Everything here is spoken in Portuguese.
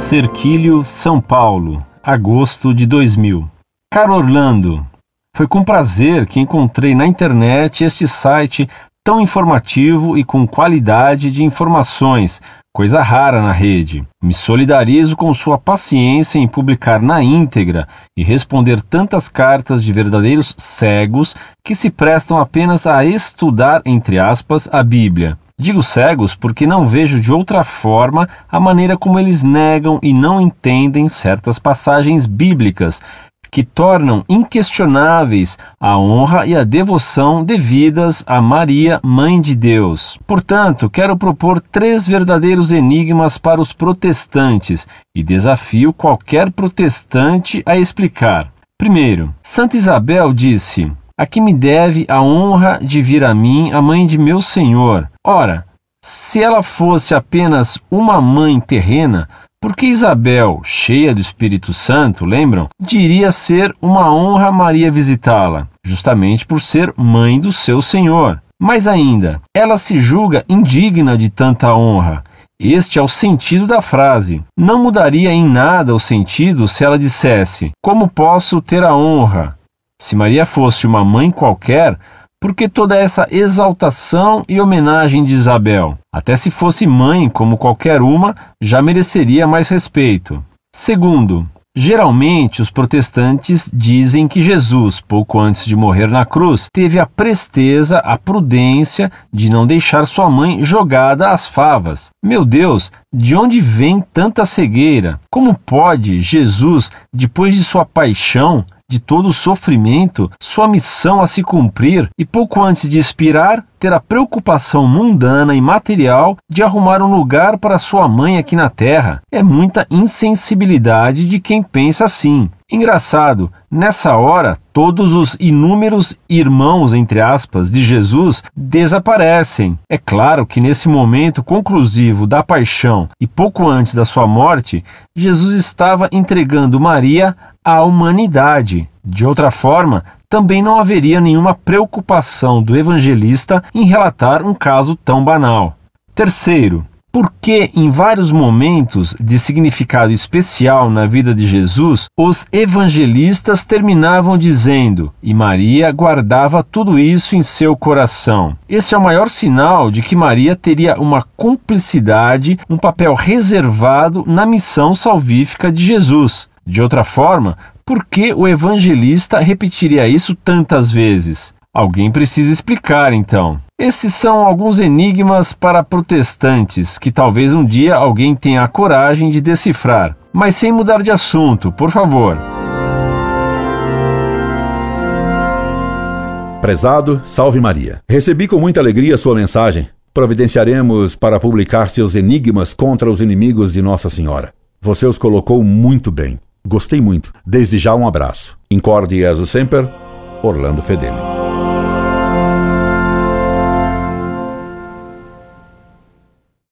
Cerquilho, São Paulo, agosto de 2000. Caro Orlando, foi com prazer que encontrei na internet este site tão informativo e com qualidade de informações, coisa rara na rede. Me solidarizo com sua paciência em publicar na íntegra e responder tantas cartas de verdadeiros cegos que se prestam apenas a estudar, entre aspas, a Bíblia. Digo cegos porque não vejo de outra forma a maneira como eles negam e não entendem certas passagens bíblicas que tornam inquestionáveis a honra e a devoção devidas a Maria, Mãe de Deus. Portanto, quero propor três verdadeiros enigmas para os protestantes e desafio qualquer protestante a explicar. Primeiro, Santa Isabel disse: a que me deve a honra de vir a mim a mãe de meu Senhor. Ora, se ela fosse apenas uma mãe terrena, por que Isabel, cheia do Espírito Santo, lembram, diria ser uma honra Maria visitá-la, justamente por ser mãe do seu Senhor. Mais ainda, ela se julga indigna de tanta honra. Este é o sentido da frase. Não mudaria em nada o sentido se ela dissesse: Como posso ter a honra? Se Maria fosse uma mãe qualquer, por que toda essa exaltação e homenagem de Isabel? Até se fosse mãe, como qualquer uma, já mereceria mais respeito. Segundo, Geralmente, os protestantes dizem que Jesus, pouco antes de morrer na cruz, teve a presteza, a prudência de não deixar sua mãe jogada às favas. Meu Deus, de onde vem tanta cegueira? Como pode Jesus, depois de sua paixão, de todo o sofrimento, sua missão a se cumprir e pouco antes de expirar, ter a preocupação mundana e material de arrumar um lugar para sua mãe aqui na terra. É muita insensibilidade de quem pensa assim. Engraçado, nessa hora, todos os inúmeros irmãos, entre aspas, de Jesus desaparecem. É claro que nesse momento conclusivo da paixão e pouco antes da sua morte, Jesus estava entregando Maria à humanidade. De outra forma, também não haveria nenhuma preocupação do evangelista em relatar um caso tão banal. Terceiro, porque em vários momentos de significado especial na vida de Jesus, os evangelistas terminavam dizendo: "E Maria guardava tudo isso em seu coração". Esse é o maior sinal de que Maria teria uma cumplicidade, um papel reservado na missão salvífica de Jesus. De outra forma, por que o evangelista repetiria isso tantas vezes? Alguém precisa explicar, então. Esses são alguns enigmas para protestantes que talvez um dia alguém tenha a coragem de decifrar. Mas sem mudar de assunto, por favor. Prezado, salve Maria. Recebi com muita alegria sua mensagem. Providenciaremos para publicar seus enigmas contra os inimigos de Nossa Senhora. Você os colocou muito bem. Gostei muito. Desde já um abraço. Incorde Jesus Semper, Orlando Fedeli.